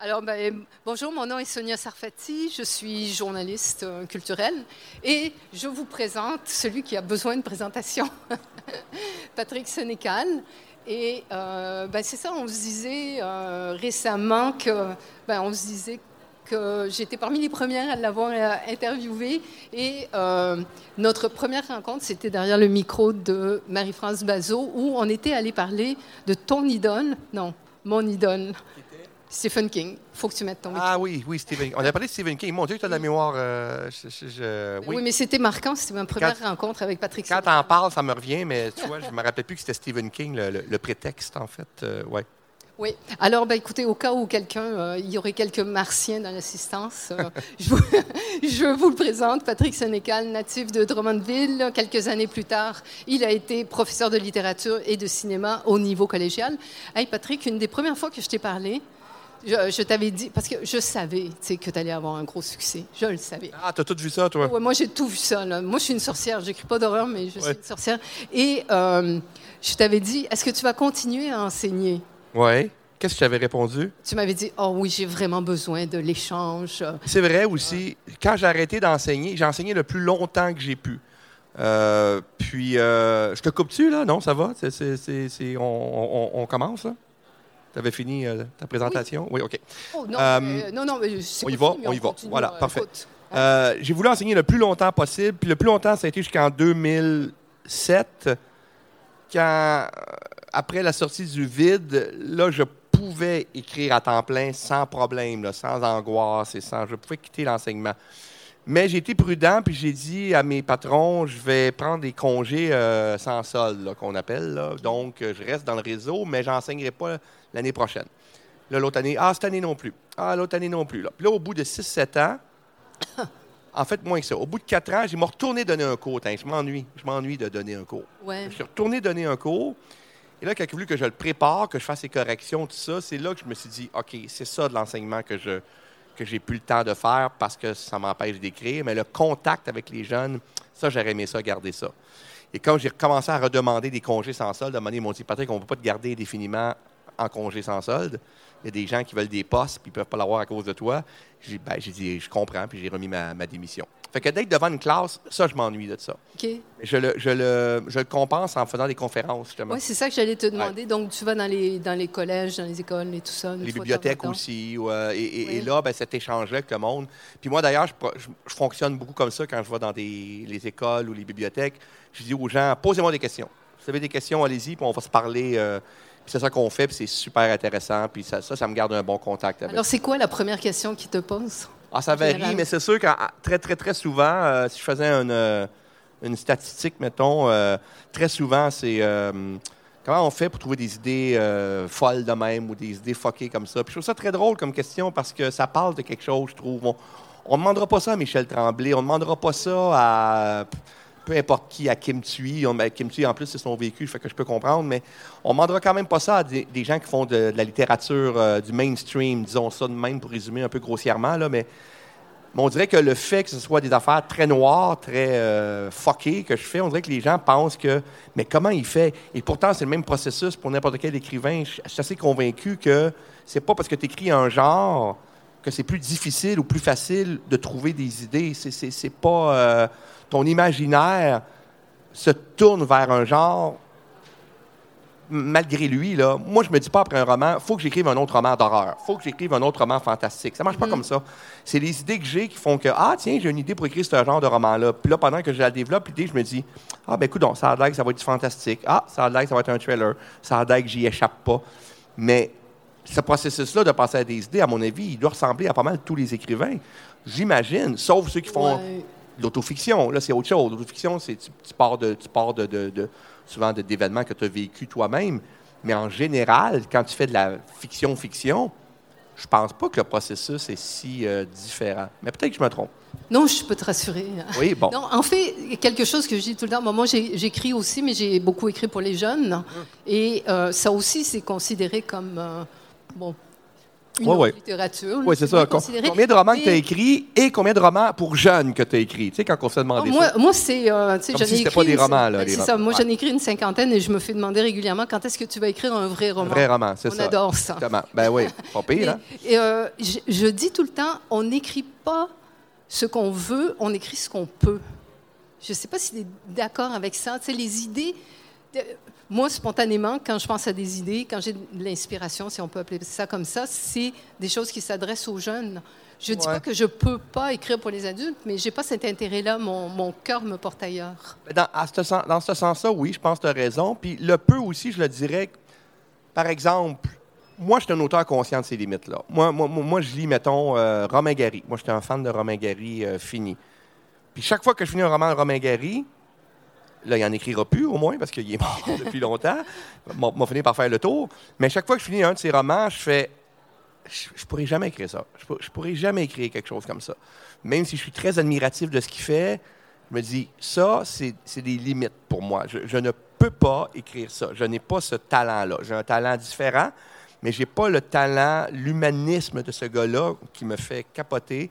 Alors, ben, bonjour, mon nom est Sonia Sarfati, je suis journaliste euh, culturelle et je vous présente celui qui a besoin de présentation, Patrick Sénécal. Et euh, ben, c'est ça, on se disait euh, récemment que, ben, on se disait que j'étais parmi les premières à l'avoir interviewé. Et notre première rencontre, c'était derrière le micro de Marie-France Bazot, où on était allé parler de ton idole, non, mon idole, Stephen King. faut que tu mettes ton. Ah oui, oui, Stephen King. On a parlé de Stephen King. Mon Dieu, tu as de la mémoire. euh, je- je- je- oui. oui. mais c'était marquant. C'était ma première Quand- rencontre avec Patrick Quand t'en parles, ça me revient, mais tu vois, je me rappelais plus que c'était Stephen King, le, le- le prétexte, en fait. Euh, ouais. Oui. Alors, ben, écoutez, au cas où quelqu'un, euh, il y aurait quelques martiens dans l'assistance, euh, je, vous, je vous le présente, Patrick Sénécal, natif de Drummondville. Quelques années plus tard, il a été professeur de littérature et de cinéma au niveau collégial. Hey, Patrick, une des premières fois que je t'ai parlé, je, je t'avais dit, parce que je savais que tu allais avoir un gros succès. Je le savais. Ah, t'as tout vu ça, toi? Ouais, moi, j'ai tout vu ça. là. Moi, je suis une sorcière. Je n'écris pas d'horreur, mais je suis une sorcière. Et euh, je t'avais dit, est-ce que tu vas continuer à enseigner? Ouais. Qu'est-ce que tu avais répondu? Tu m'avais dit, oh oui, j'ai vraiment besoin de l'échange. C'est vrai aussi, quand j'ai arrêté d'enseigner, j'ai enseigné le plus longtemps que j'ai pu. Euh, puis, euh, je te coupe-tu, là? Non, ça va? C'est- c'est- c'est- c'est- on, on- on commence, là? Tu avais fini euh, ta présentation? Oui, OK. Oh, non, Euh, mais- non, non, mais c'est on y va, fini, on y va. Voilà, euh, parfait. Euh, j'ai voulu enseigner le plus longtemps possible. Puis le plus longtemps, ça a été jusqu'en 2007, quand, euh, après la sortie du vide, là, je pouvais écrire à temps plein sans problème, là, sans angoisse et sans. Je pouvais quitter l'enseignement. Mais j'ai été prudent, puis j'ai dit à mes patrons, je vais prendre des congés euh, sans solde, qu'on appelle. là. Donc, euh, je reste dans le réseau, mais j'enseignerai pas l'année prochaine. Là, l'autre année, ah, cette année non plus. Ah, l'autre année non plus. Là. Puis là, au bout de 6-7 ans, en fait, moins que ça. Au bout de 4 ans, j'ai me retourné donner un cours. Tain, je m'ennuie. Je m'ennuie de donner un cours. Ouais. Je suis retourné donner un cours. Et là, quand il a voulu que je le prépare, que je fasse les corrections, tout ça, c'est là que je me suis dit, OK, c'est ça de l'enseignement que je que j'ai plus le temps de faire parce que ça m'empêche d'écrire. Mais le contact avec les jeunes, ça, j'aurais aimé ça, garder ça. Et quand j'ai recommencé à redemander des congés sans solde, à un moment donné, ils m'ont dit, Patrick, on ne peut pas te garder indéfiniment en congé sans solde. Il y a des gens qui veulent des postes puis ils ne peuvent pas l'avoir à cause de toi. J'ai ben, dit, je comprends, puis j'ai remis ma, ma démission. Fait que d'être devant une classe, ça, je m'ennuie de ça. OK. Je le, je, le, je le compense en faisant des conférences, justement. Oui, c'est ça que j'allais te demander. Donc, tu vas dans les, dans les collèges, dans les écoles et tout ça. une les fois bibliothèques aussi. et, là, ben, cet échange-là avec le monde. Puis moi, d'ailleurs, je, pro- je- je fonctionne beaucoup comme ça quand je vais dans des, les écoles ou les bibliothèques. Je dis aux gens, posez-moi des questions. Si vous avez des questions, allez-y, puis on va se parler. euh, c'est ça qu'on fait, puis c'est super intéressant. Puis ça, ça, ça me garde un bon contact avec. Alors, c'est quoi la première question qu'ils te posent? Ah, ça varie, général? mais c'est sûr que très, très, très souvent, euh, si je faisais une, euh, une statistique, mettons, euh, très souvent, c'est comment on fait pour trouver des idées folles de même ou des idées fuckées comme ça? Puis je trouve ça très drôle comme question parce que ça parle de quelque chose, je trouve. On ne demandera pas ça à Michel Tremblay, on ne demandera pas ça à peu importe qui, à Kim Thuy. On- ben, Kim Thuy, en plus, c'est son vécu, fait que je peux comprendre, mais on ne demandera quand même pas ça à des, gens qui font de, la littérature euh, du mainstream, disons ça de même pour résumer un peu grossièrement, là, mais on dirait que le fait que ce soit des affaires très noires, très euh, fuckées que je fais, on dirait que les gens pensent que, mais comment il fait? Et pourtant, c'est le même processus pour n'importe quel écrivain. Je je suis assez convaincu que c'est pas parce que tu écris un genre que c'est plus difficile ou plus facile de trouver des idées. C'est, pas. euh, ton imaginaire se tourne vers un genre malgré lui, là, moi, je me dis pas après un roman, faut que j'écrive un autre roman d'horreur, faut que j'écrive un autre roman fantastique. Ça marche pas comme ça. C'est les idées que j'ai qui font que, ah, tiens, j'ai une idée pour écrire ce genre de roman-là. Puis là, pendant que je la développe, l'idée, je me dis, ah, ben, écoute, ça a l'air que ça va être du fantastique. Ah, ça a l'air que ça va être un thriller. Ça a l'air que j'y échappe pas. Mais ce processus-là de passer à des idées, à mon avis, il doit ressembler à pas mal tous les écrivains. J'imagine, sauf ceux qui font Ouais. l'autofiction. Là, c'est autre chose. L'autofiction, c'est tu, tu pars de, tu pars de, de- de- souvent de- d'événements que tu as vécu toi-même. Mais en général, quand tu fais de la fiction-fiction, je pense pas que le processus est si euh, différent. Mais peut-être que je me trompe. Non, je peux te rassurer. Oui, bon. Non, en fait, quelque chose que je dis tout le temps, moi j'ai- j'écris aussi, mais j'ai beaucoup écrit pour les jeunes. Et euh, ça aussi, c'est considéré comme, euh, bon, une Ouais, autre ouais. littérature. Oui, c'est ça. Com- combien de romans que tu as écrits et combien de romans pour jeunes que tu as écrits? Tu sais, quand on se Ah, demandait moi, ça. moi c'est. euh, si écrit pas des romans, là, Ben, C'est ça. Moi, j'en ai écrit une cinquantaine et je me fais demander régulièrement quand est-ce que tu vas écrire un vrai Un roman. vrai roman, c'est On ça. adore ça. Exactement. Ben oui, pas pire, hein? Et, et, euh, je, je dis tout le temps, on n'écrit pas ce qu'on veut, on écrit ce qu'on peut. Je ne sais pas si tu es d'accord avec ça. Tu sais, les idées. De- moi, spontanément, quand je pense à des idées, quand j'ai de l'inspiration, si on peut appeler ça comme ça, c'est des choses qui s'adressent aux jeunes. Je ne dis Ouais. pas que je ne peux pas écrire pour les adultes, mais je n'ai pas cet intérêt-là. Mon, mon cœur me porte ailleurs. Dans, à ce sens- dans ce sens-là, oui, je pense que tu as raison. Puis le peu aussi, je le dirais, par exemple, moi, je suis un auteur conscient de ces limites-là. Moi, moi, moi, moi, je lis, mettons, euh, Romain Gary. Moi, j'étais un fan de Romain Gary euh, fini. Puis chaque fois que je finis un roman de Romain Gary, là, il n'en écrira plus, au moins, parce qu'il est mort depuis longtemps. M'a m'a fini par faire le tour. Mais chaque fois que je finis un de ses romans, je fais je, je pourrais jamais écrire ça. Je, je pourrais jamais écrire quelque chose comme ça. Même si je suis très admiratif de ce qu'il fait, je me dis, ça, c'est des limites pour moi. Je, je ne peux pas écrire ça. Je n'ai pas ce talent-là. J'ai un talent différent, mais je n'ai pas le talent, l'humanisme de ce gars-là qui me fait capoter.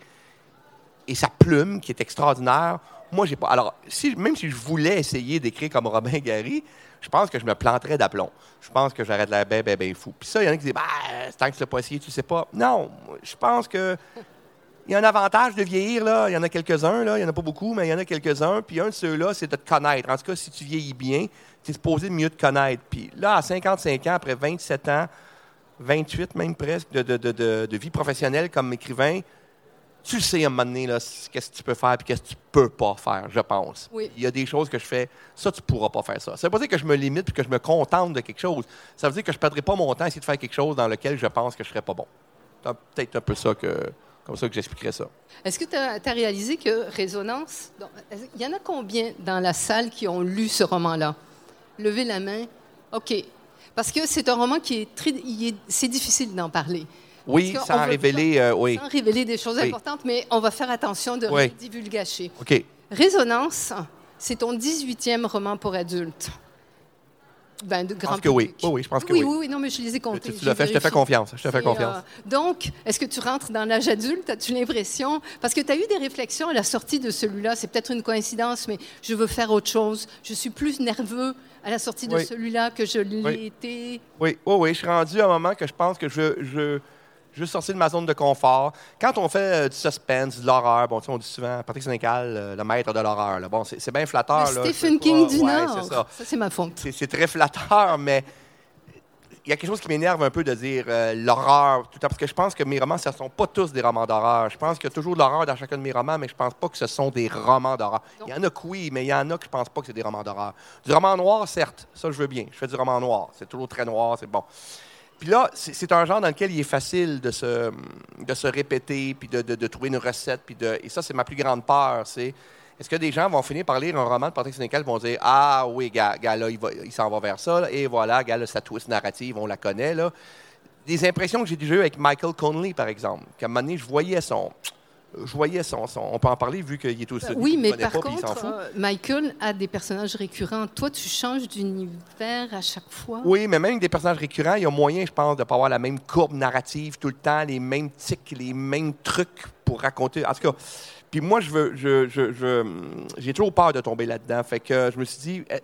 Et sa plume, qui est extraordinaire, moi, j'ai pas. Alors, si, même si je voulais essayer d'écrire comme Robin Gary, je pense que je me planterais d'aplomb. Je pense que j'aurais de l'air bien, bien, bien fou. Puis ça, il y en a qui disent, bah, tant que tu l'as pas essayé, tu sais pas. Non, je pense que. Il y a un avantage de vieillir, là. Il y en a quelques-uns, là. Il n'y en a pas beaucoup, mais il y en a quelques-uns. Puis un de ceux-là, c'est de te connaître. En tout cas, si tu vieillis bien, tu es supposé mieux te connaître. Puis là, à 55 ans, après 27 ans, 28 même presque, de vie professionnelle comme écrivain, tu sais à un moment donné, qu'est-ce que tu peux faire et qu'est-ce que tu peux pas faire, je pense. Oui. Il y a des choses que je fais, ça, tu pourras pas faire ça. Ça veut pas dire que je me limite et que je me contente de quelque chose. Ça veut dire que je perdrai pas mon temps à essayer de faire quelque chose dans lequel je pense que je serais pas bon. C'est peut-être un peu ça que, comme ça que j'expliquerais ça. Est-ce que tu as, réalisé que Résonance, il y en a combien dans la salle qui ont lu ce roman-là? Levez la main. OK. Parce que c'est un roman qui est très. c'est difficile d'en parler. Oui, sans révéler, euh, oui. Sans révéler des choses Oui. importantes, mais on va faire attention de Oui. divulgacher. OK. Résonance, c'est ton 18e roman pour adultes. Ben, de Je grand pense que oui. Oui, oui, je pense que oui. oui. Oui, non, mais je les ai comptés. Tu, tu l'as fait, je te fais confiance. Je te fais Et, confiance. euh, donc, est-ce que tu rentres dans l'âge adulte? As-tu l'impression? Parce que tu as eu des réflexions à la sortie de celui-là. C'est peut-être une coïncidence, mais je veux faire autre chose. Je suis plus nerveux à la sortie de celui-là que je l'ai Oui. été. Oui, oui, oui. Je suis rendu à un moment que je pense que je, je, je veux sortir de ma zone de confort. Quand on fait euh, du suspense, de l'horreur, bon, on dit souvent Patrick Sénécal, euh, le maître de l'horreur. Bon, c'est bien flatteur. Le là. Je Stephen King du ouais, Nord. c'est ça. c'est ma faute. C'est très flatteur, mais il y a quelque chose qui m'énerve un peu de dire euh, l'horreur, tout temps, parce que je pense que mes romans, ce ne sont pas tous des romans d'horreur. Je pense qu'il y a toujours de l'horreur dans chacun de mes romans, mais je pense pas que ce sont des romans d'horreur. Il y en a que oui, mais il y en a que je pense pas que c'est des romans d'horreur. Du roman noir, certes, ça je veux bien. Je fais du roman noir. C'est toujours très noir, c'est bon. Puis là, c'est un genre dans lequel il est facile de se, de se répéter, puis de, de- trouver une recette. Puis de, et ça, c'est ma plus grande peur. C'est est-ce que des gens vont finir par lire un roman de Patrick Sénécal vont dire Ah oui, gars, là, il, s'en va vers ça, et voilà, gars, là, sa twist narrative, on la connaît. Là. Des impressions que j'ai déjà eues avec Michael Conley, par exemple, qu'à un moment donné, je voyais son. Je voyais son, son- On peut en parler vu qu'il est aussi. oui, qu'il mais par pas, contre, euh, Michael a des personnages récurrents. Toi, tu changes d'univers à chaque fois? Oui, mais même avec des personnages récurrents, il y a moyen, je pense, de ne pas avoir la même courbe narrative tout le temps, les mêmes tics, les mêmes trucs pour raconter. En tout cas, puis moi, je veux, je, je, je- j'ai toujours peur de tomber là-dedans. Fait que je me suis dit, eh,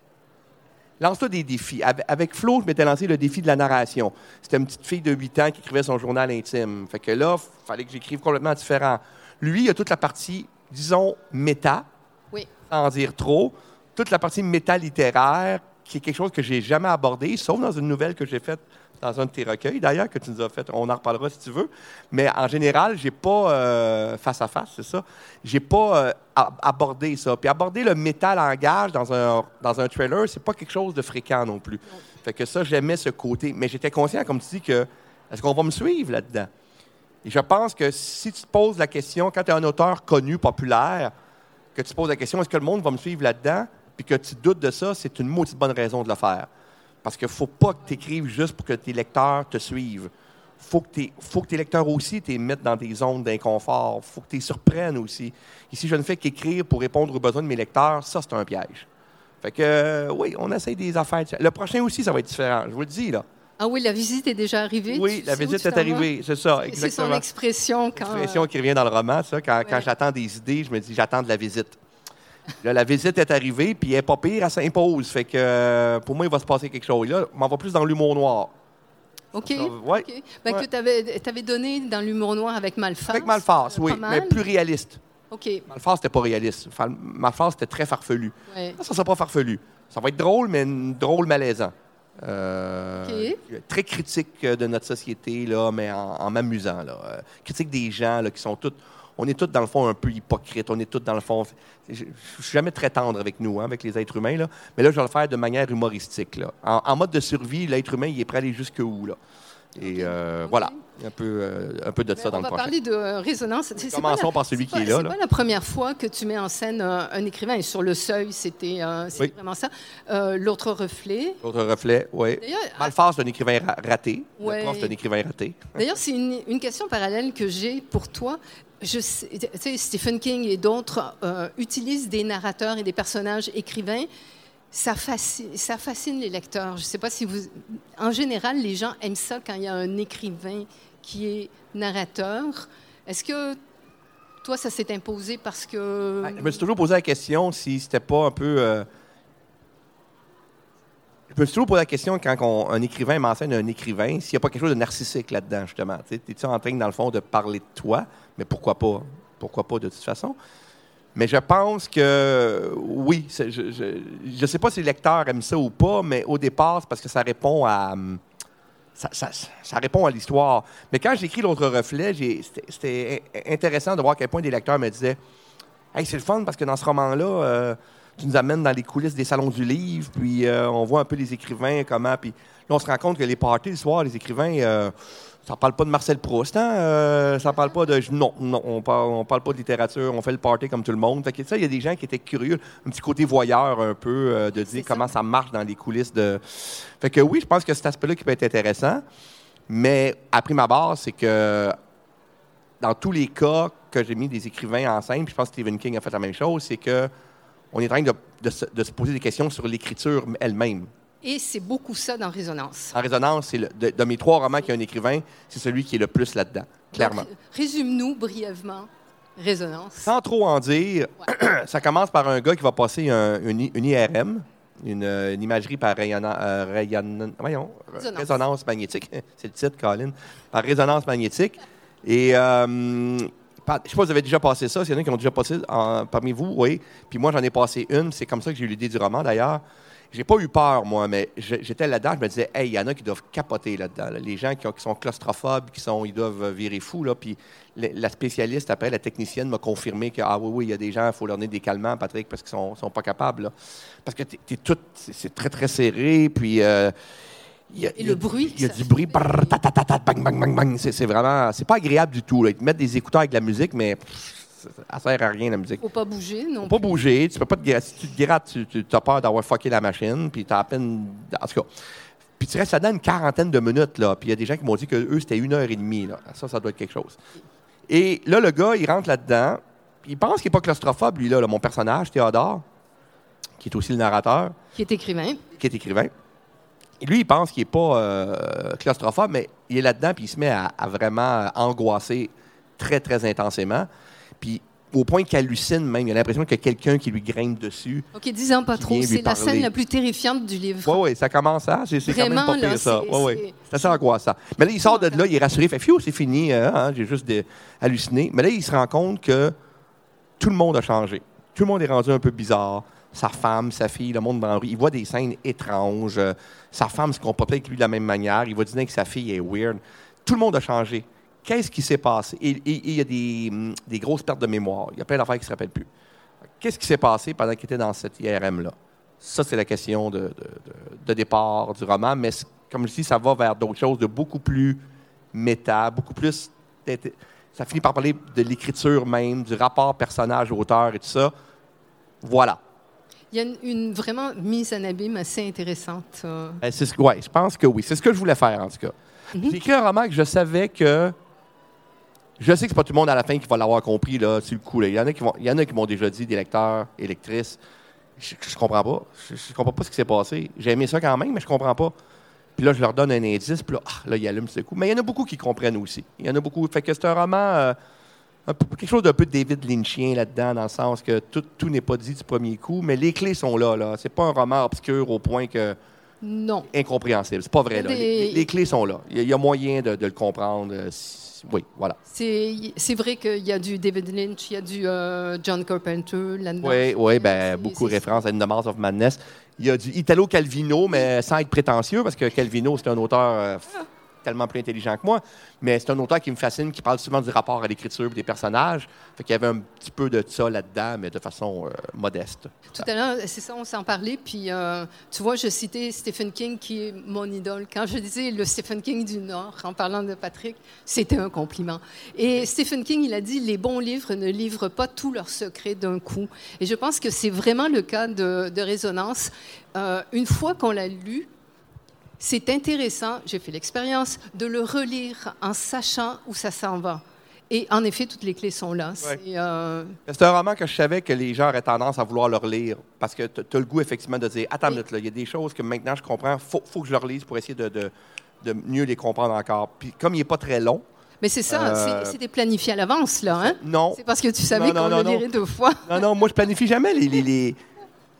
lance-toi des défis. Avec, avec Flo, je m'étais lancé le défi de la narration. C'était une petite fille de 8 ans qui écrivait son journal intime. Fait que là, il fallait que j'écrive complètement différent. Lui, il a toute la partie, disons, méta, Oui. sans en dire trop, toute la partie méta-littéraire, qui est quelque chose que j'ai jamais abordé, sauf dans une nouvelle que j'ai faite dans un de tes recueils, d'ailleurs, que tu nous as fait. On en reparlera si tu veux. Mais en général, j'ai pas euh, face à face, c'est ça. J'ai pas euh, abordé ça. Puis aborder le méta-langage dans un, dans un trailer, c'est pas quelque chose de fréquent non plus. Fait que ça, j'aimais ce côté. Mais j'étais conscient, comme tu dis, que est-ce qu'on va me suivre là-dedans? Et je pense que si tu te poses la question, quand tu es un auteur connu, populaire, que tu te poses la question, est-ce que le monde va me suivre là-dedans, puis que tu doutes de ça, c'est une maudite bonne raison de le faire. Parce qu'il ne faut pas que tu écrives juste pour que tes lecteurs te suivent. t'es- faut que tes lecteurs aussi te mettent dans des zones d'inconfort. faut que tu les surprennes aussi. Ici, je ne fais qu'écrire pour répondre aux besoins de mes lecteurs. Ça, c'est un piège. Fait que, euh, oui, on essaye des affaires. Le prochain aussi, ça va être différent. Je vous le dis, là. Ah oui, la visite est déjà arrivée. Oui, Tu la visite est arrivée. C'est ça, C'est son exactement. expression quand. L'expression qui revient dans le roman, ça. Quand, j'attends des idées, je me dis, j'attends de la visite. Là, la visite est arrivée, puis elle n'est pas pire, elle s'impose. Fait que, euh, pour moi, il va se passer quelque chose. Là, on m'en va plus dans l'humour noir. OK. Ouais. Ben, Ouais. Que tu avais, donné dans l'humour noir avec Malface. Avec Malface, euh, oui, mais plus réaliste. OK. Malface, c'était pas réaliste. Fa- Malface, c'était très farfelu. Ouais. Ça, ça sera pas farfelu. Ça va être drôle, mais drôle malaisant. Euh, Très critique euh, de notre société, là, mais en, en m'amusant. là. Euh, critique des gens là, qui sont tous. On est tous, dans le fond, un peu hypocrites. On est tous, dans le fond. Je je suis jamais très tendre avec nous, hein, avec les êtres humains. Là. Mais là, je vais le faire de manière humoristique. Là. En, en mode de survie, l'être humain, il est prêt à aller jusqu'où? Là? Et euh, voilà, un peu, euh, un peu de ça Ben, dans on le va prochain. parler de euh, résonance. C'est- Commençons la- par celui qui est là, C'est pas la première fois que tu mets en scène un, un écrivain. Et sur le seuil, c'était euh, Oui. vraiment ça. Euh, L'autre reflet. Autre reflet, oui. D'ailleurs, Malface, c'est un écrivain ra- raté. Ouais. Le prof, c'est un écrivain raté. D'ailleurs, c'est une, une question parallèle que j'ai pour toi. Je sais, tu sais, Stephen King et d'autres euh, utilisent des narrateurs et des personnages écrivains. Ça fascine, les lecteurs. Je ne sais pas si vous... En général, les gens aiment ça quand il y a un écrivain qui est narrateur. Est-ce que toi, ça s'est imposé parce que... Je me suis toujours posé la question si c'était pas un peu. euh, Je me suis toujours posé la question quand on- un écrivain m'enseigne un écrivain, s'il n'y a pas quelque chose de narcissique là-dedans, justement. Tu es-tu en train, dans le fond, de parler de toi? Mais pourquoi pas? Pourquoi pas, de toute façon? Mais je pense que oui, je ne sais pas si les lecteurs aiment ça ou pas, mais au départ, c'est parce que ça répond à. hum, Ça, répond à l'histoire. Mais quand j'ai écrit L'autre reflet, c'était- c'était in- intéressant de voir à quel point des lecteurs me disaient Hey, c'est le fun parce que dans ce roman-là, euh, tu nous amènes dans les coulisses des salons du livre, puis euh, on voit un peu les écrivains, comment. Puis là, on se rend compte que les parties le soir, les écrivains, euh, ça parle pas de Marcel Proust, hein? euh, ça parle pas de. Non, non, on parle, on parle pas de littérature, on fait le party comme tout le monde. Fait que ça, il y a des gens qui étaient curieux, un petit côté voyeur un peu, euh, de dire ça. comment ça marche dans les coulisses de. Fait que oui, je pense que cet aspect-là qui peut être intéressant, mais à prime abord, c'est que dans tous les cas que j'ai mis des écrivains en scène, puis je pense que Stephen King a fait la même chose, c'est que on est en train de, de se, de se poser des questions sur l'écriture elle-même. Et c'est beaucoup ça dans Résonance. En résonance, c'est le- de, de mes trois romans qui a un écrivain, c'est celui qui est le plus là-dedans, clairement. Donc, Résume-nous brièvement Résonance. Sans trop en dire, ça commence par un gars qui va passer un- une, IRM, une, euh, une imagerie par rayonna- euh, rayonna- voyons, Résonance. résonance magnétique. C'est le titre, Colin. Par résonance magnétique. Et euh, je sais pas si vous avez déjà passé ça. S'il y en a qui ont déjà passé parmi vous, oui. Puis moi, j'en ai passé une. C'est comme ça que j'ai eu l'idée du roman, d'ailleurs. J'ai pas eu peur, moi, mais j'étais là-dedans. Je me disais, hey, il y en a qui doivent capoter là-dedans. là. Les gens qui, ont- qui sont claustrophobes, qui sont, ils doivent virer fous. Là. Puis la spécialiste, après, la technicienne, m'a confirmé que, ah oui, oui, il y a des gens, il faut leur donner des calmants, Patrick, parce qu'ils sont, sont pas capables. là. Parce que t'es, tout, c'est, très, très serré. Puis. euh, y a- Et il y le a- bruit Il y a du bruit. brrr, ta, ta, ta, ta, bang, bang, bang, bang. C'est, vraiment. C'est pas agréable du tout. Là. Ils te mettent des écouteurs avec de la musique, mais pff, ça sert à rien, la musique. faut pas bouger non Faut pas bouger, tu peux pas te gratter. Si tu te grattes, tu, tu as peur d'avoir fucké la machine, puis t'as à peine. En tout cas. Puis tu restes là-dedans une quarantaine de minutes, là. Puis il y a des gens qui m'ont dit que eux c'était une heure et demie, là. Ça, ça doit être quelque chose. Et là, le gars, il rentre là-dedans, il pense qu'il n'est pas claustrophobe, lui, là, là, mon personnage, Théodore, qui est aussi le narrateur, Qui est écrivain. qui est écrivain. Lui, il pense qu'il n'est pas euh, claustrophobe, mais il est là-dedans, puis il se met à, à vraiment angoisser très, très intensément. Puis au point qu'il hallucine même, il a l'impression qu'il y a quelqu'un qui lui grimpe dessus. OK, disons pas trop. C'est la scène la plus terrifiante du livre. Oui, oui, ça commence ça. C'est quand même pas pire, là, ça. Oui, oui. c'est- assez angoissant. Mais là, il sort de là, il est rassuré. Il fait, fiou, c'est fini. hein, hein, J'ai juste des- halluciné. Mais là, il se rend compte que tout le monde a changé. Tout le monde est rendu un peu bizarre. Sa femme, sa fille, le monde dans la rue. Il voit des scènes étranges. Euh, Sa femme se comporte avec lui de la même manière. Il va dîner que sa fille est weird. Tout le monde a changé. Qu'est-ce qui s'est passé? Et, il y a des, hum, des grosses pertes de mémoire. Il y a plein d'affaires qui ne se rappellent plus. Qu'est-ce qui s'est passé pendant qu'il était dans cette IRM-là? Ça, c'est la question de, de- départ du roman, mais comme je dis, ça va vers d'autres choses de beaucoup plus méta, beaucoup plus. Ça finit par parler de l'écriture même, du rapport personnage-auteur et tout ça. Voilà. Il y a une, une vraiment mise en abîme assez intéressante. euh. C'est ce ouais, je pense que oui. C'est ce que je voulais faire, en tout cas. Mhm. J'ai écrit un roman que je savais que. Je sais que c'est pas tout le monde à la fin qui va l'avoir compris, là, sur le coup. là. Il y en a qui vont, il y en a qui m'ont déjà dit, des lecteurs et lectrices. Je, je comprends pas. Je, je comprends pas ce qui s'est passé. J'ai aimé ça quand même, mais je comprends pas. Puis là, je leur donne un indice, puis là, ah, là ils allument ce coup. Mais il y en a beaucoup qui comprennent aussi. Il y en a beaucoup. Fait que c'est un roman. euh, un peu- quelque chose d'un peu David Lynchien là-dedans, dans le sens que tout, tout n'est pas dit du premier coup, mais les clés sont là. là. C'est pas un roman obscur au point que Non. incompréhensible. C'est pas vrai. Là. Des- Les, clés sont là. Il y a, il y a moyen de, de le comprendre. euh, oui, voilà. C'est vrai qu'il y a du David Lynch, il y a du euh, John Carpenter là-dedans. Oui, oui, ben, beaucoup de références à In the Mouth of Madness. Il y a du Italo Calvino, mais sans être prétentieux, parce que Calvino, c'est un auteur euh, f- tellement plus intelligent que moi. Mais c'est un auteur qui me fascine, qui parle souvent du rapport à l'écriture des personnages. Fait y avait un petit peu de ça là-dedans, mais de façon euh, modeste. Tout à l'heure, c'est ça, on s'en parlait. Puis, euh, tu vois, je citais Stephen King, qui est mon idole. Quand je disais le Stephen King du Nord, en parlant de Patrick, c'était un compliment. Et Stephen King, il a dit les bons livres ne livrent pas tous leurs secrets d'un coup. Et je pense que c'est vraiment le cas de, de Résonance. Euh, une fois qu'on l'a lu, c'est intéressant, j'ai fait l'expérience, de le relire en sachant où ça s'en va. Et en effet, toutes les clés sont là. C'est, euh, C'est un roman que je savais que les gens auraient tendance à vouloir le relire parce que tu as le goût, effectivement, de dire Attends, une minute, là, il y a des choses que maintenant je comprends, il faut, faut que je le relise pour essayer de, de- de mieux les comprendre encore. Puis comme il n'est pas très long, Mais c'est ça, Euh, c'était planifié à l'avance, là. Hein? non. C'est parce que tu savais qu'on le lirait deux fois. Non, non, moi, je planifie jamais les. les- les-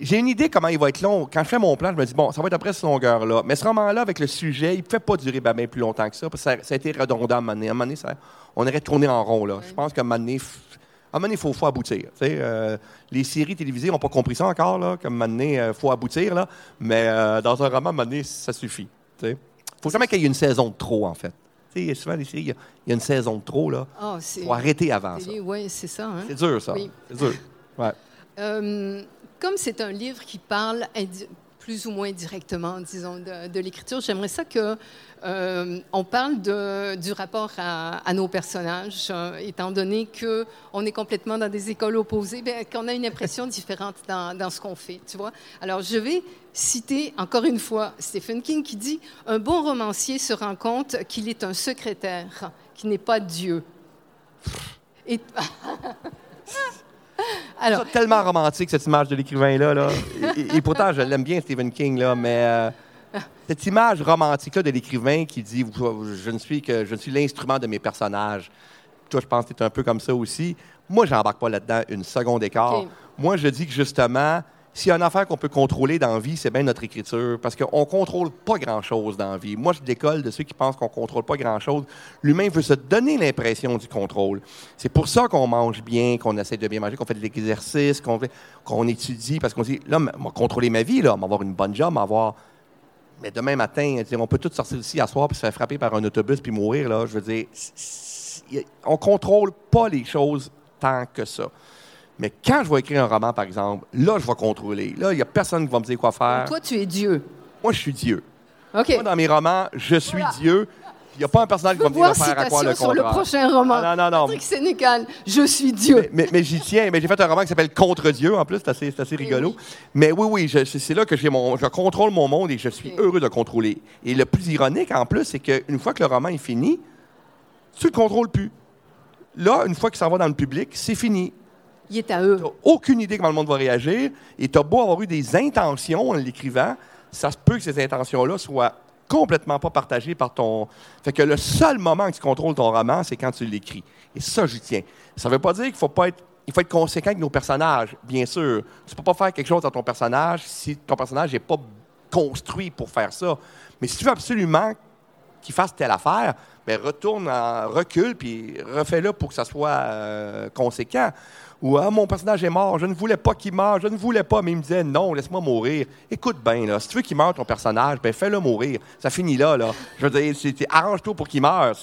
J'ai une idée comment il va être long. Quand je fais mon plan, je me dis, bon, ça va être après cette longueur-là. Mais ce roman-là, avec le sujet, il ne pouvait pas durer ben, ben plus longtemps que ça, parce que ça, ça a été redondant à un moment donné. À un moment donné, ça- on aurait tourné en rond. Là. Je pense qu'à un moment donné, f- à un moment donné, il faut, faut aboutir. Euh, les séries télévisées n'ont pas compris ça encore, là, qu'à un moment donné, il faut aboutir. Là. Mais euh, dans un roman, à un moment donné, ça suffit. Il faut jamais qu'il y ait une saison de trop, en fait. Tu sais, souvent, les séries, il y a- il y, a une saison de trop. Il Ah, faut arrêter avant ça. Oui, c'est ça. hein. C'est dur, ça. Oui. C'est dur. Ouais. Euh, comme c'est un livre qui parle plus ou moins directement, disons, de, de l'écriture, j'aimerais ça que euh, on parle de- du rapport à, à nos personnages, euh, étant donné que on est complètement dans des écoles opposées, ben, qu'on a une impression différente dans, dans ce qu'on fait, tu vois. Alors, je vais citer encore une fois Stephen King qui dit un bon romancier se rend compte qu'il est un secrétaire, qui n'est pas Dieu. Et alors, C'est tellement romantique, cette image de l'écrivain-là. Là. Et, et pourtant, je l'aime bien, Stephen King, là, mais euh, cette image romantique-là de l'écrivain qui dit Je ne suis que je ne suis l'instrument de mes personnages. Toi, je pense que tu es un peu comme ça aussi. Moi, j'embarque pas là-dedans une seconde écart. Moi, je dis que justement, s'il y a une affaire qu'on peut contrôler dans la vie, c'est bien notre écriture, parce qu'on ne contrôle pas grand-chose dans la vie. Moi, je décolle de ceux qui pensent qu'on ne contrôle pas grand-chose. L'humain veut se donner l'impression du contrôle. C'est pour ça qu'on mange bien, qu'on essaie de bien manger, qu'on fait de l'exercice, qu'on étudie, parce qu'on dit, là, contrôler ma vie, là, on une bonne job, on va avoir... Mais demain matin, on peut tous sortir d'ici à soir puis se faire frapper par un autobus puis mourir, là. Je veux dire, on contrôle pas les choses tant que ça. Mais quand je vais écrire un roman, par exemple, là, je vais contrôler. Là, il n'y a personne qui va me dire quoi faire. toi, tu es Dieu. Moi, je suis Dieu. OK. Moi, dans mes romans, je suis Voilà. Dieu. Il n'y a pas un personnage qui va me dire de faire à quoi le sur le prochain roman. Ah, non, non, non. Patrick Sénécal, je suis Dieu. Mais, mais- mais j'y tiens. Mais j'ai fait un roman qui s'appelle Contre Dieu, en plus. C'est assez, rigolo. oui. Mais oui, oui, c'est là que j'ai mon, je contrôle mon monde et je suis heureux de contrôler. Et le plus ironique, en plus, c'est qu'une fois que le roman est fini, tu le contrôles plus. Là, une fois qu'il s'en va dans le public, c'est fini. Il est à eux. Tu aucune idée comment le monde va réagir. Et tu as beau avoir eu des intentions en l'écrivant, ça se peut que ces intentions-là soient complètement pas partagées par ton. Fait que le seul moment que tu contrôles ton roman, c'est quand tu l'écris. Et ça, j'y tiens. Ça veut pas dire qu'il faut pas être. Il faut être conséquent avec nos personnages, bien sûr. Tu peux pas faire quelque chose dans ton personnage si ton personnage n'est pas construit pour faire ça. Mais si tu veux absolument qu'il fasse telle affaire, ben retourne en recul puis refais-le pour que ça soit euh, conséquent. Ou ah, mon personnage est mort, je ne voulais pas qu'il meure, je ne voulais pas, mais il me disait non, laisse-moi mourir. Écoute bien, là, si tu veux qu'il meure ton personnage, ben fais-le mourir. Ça finit là, là. Je veux dire, arrange-toi pour qu'il meure,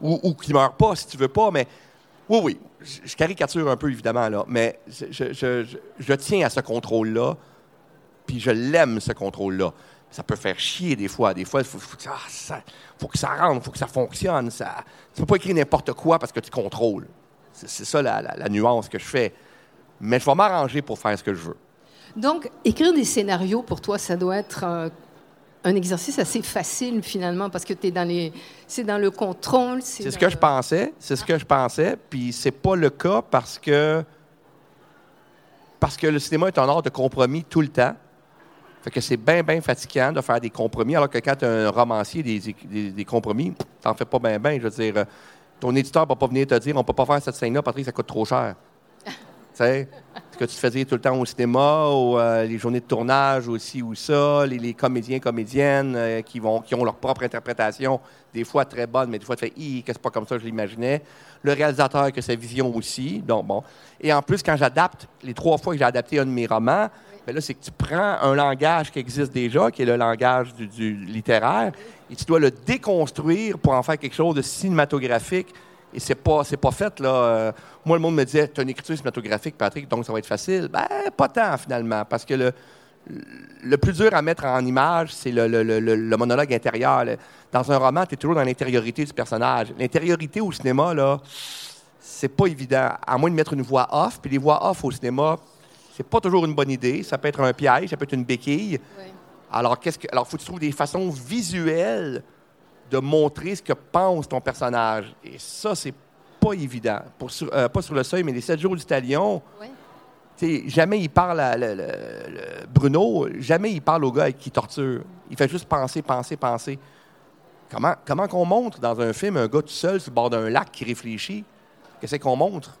ou, ou qu'il meure pas si tu veux pas, mais oui, oui, je, caricature un peu évidemment là, mais je, je- tiens à ce contrôle-là, puis je l'aime ce contrôle-là. Ça peut faire chier des fois. Des fois, il faut, faut que ça, ça- faut que ça rentre, il faut que ça fonctionne. Ça, tu peux pas écrire n'importe quoi parce que tu contrôles. C'est ça la, la- la nuance que je fais. Mais je vais m'arranger pour faire ce que je veux. Donc, écrire des scénarios, pour toi, ça doit être euh, un exercice assez facile, finalement, parce que tu es dans les... C'est dans le contrôle. C'est ce que je pensais. C'est ce que je pensais. Puis c'est pas le cas parce que... Parce que le cinéma est un art de compromis tout le temps. Fait que c'est bien, bien fatigant de faire des compromis, alors que quand tu un romancier, des, des, des compromis, t'en fais pas bien, bien. Je veux dire, euh, ton éditeur ne va pas venir te dire on peut pas faire cette scène-là, Patrick, ça coûte trop cher. tu sais, ce que tu te faisais tout le temps au cinéma, ou euh, les journées de tournage aussi, ou ça, les, comédiens, comédiennes euh, qui, vont, qui ont leur propre interprétation, des fois très bonne, mais des fois tu fais que c'est pas comme ça que je l'imaginais. Le réalisateur qui a sa vision aussi. Donc, bon. Et en plus, quand j'adapte, les trois fois que j'ai adapté un de mes romans, là, c'est que tu prends un langage qui existe déjà, qui est le langage du, littéraire, et tu dois le déconstruire pour en faire quelque chose de cinématographique. Et c'est pas, c'est pas fait, là. Euh, moi, le monde me disait, tu as une écriture cinématographique, Patrick, donc ça va être facile. Ben, pas tant, finalement, parce que le, le plus dur à mettre en image, c'est le, le, le, monologue intérieur. Dans un roman, tu es toujours dans l'intériorité du personnage. L'intériorité au cinéma, là, c'est pas évident, à moins de mettre une voix off. Puis les voix off au cinéma, c'est pas toujours une bonne idée. Ça peut être un piège, ça peut être une béquille. Alors, qu'est-ce que, alors, faut que tu trouves des façons visuelles de montrer ce que pense ton personnage. Et ça, c'est pas évident. Pour, euh, pas sur le seuil, mais les 7 jours du talion, jamais il parle à Bruno, jamais il parle au gars qui torture. Il fait juste penser, penser, penser. Comment, comment qu'on montre dans un film un gars tout seul sur le bord d'un lac qui réfléchit? Qu'est-ce qu'on montre?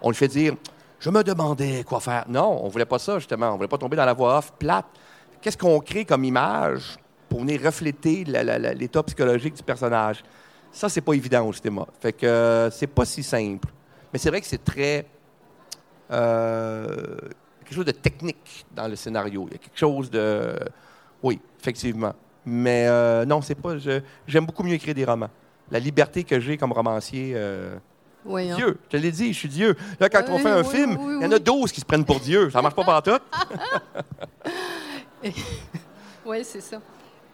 On lui fait dire je me demandais quoi faire. Non, on voulait pas ça, justement. On voulait pas tomber dans la voix off plate. Qu'est-ce qu'on crée comme image pour venir refléter l'état psychologique du personnage? Ça, c'est pas évident au cinéma. Fait que euh, c'est pas si simple. Mais c'est vrai que c'est très. Euh, quelque chose de technique dans le scénario. Il y a quelque chose de. Oui, effectivement. Mais euh, non, c'est pas. J'aime beaucoup mieux écrire des romans. La liberté que j'ai comme romancier. Hein. Dieu, je te l'ai dit, je suis Dieu. Là, quand on fait un film, il y en a 12 qui se prennent pour Dieu. Ça marche pas par tout. oui, c'est ça.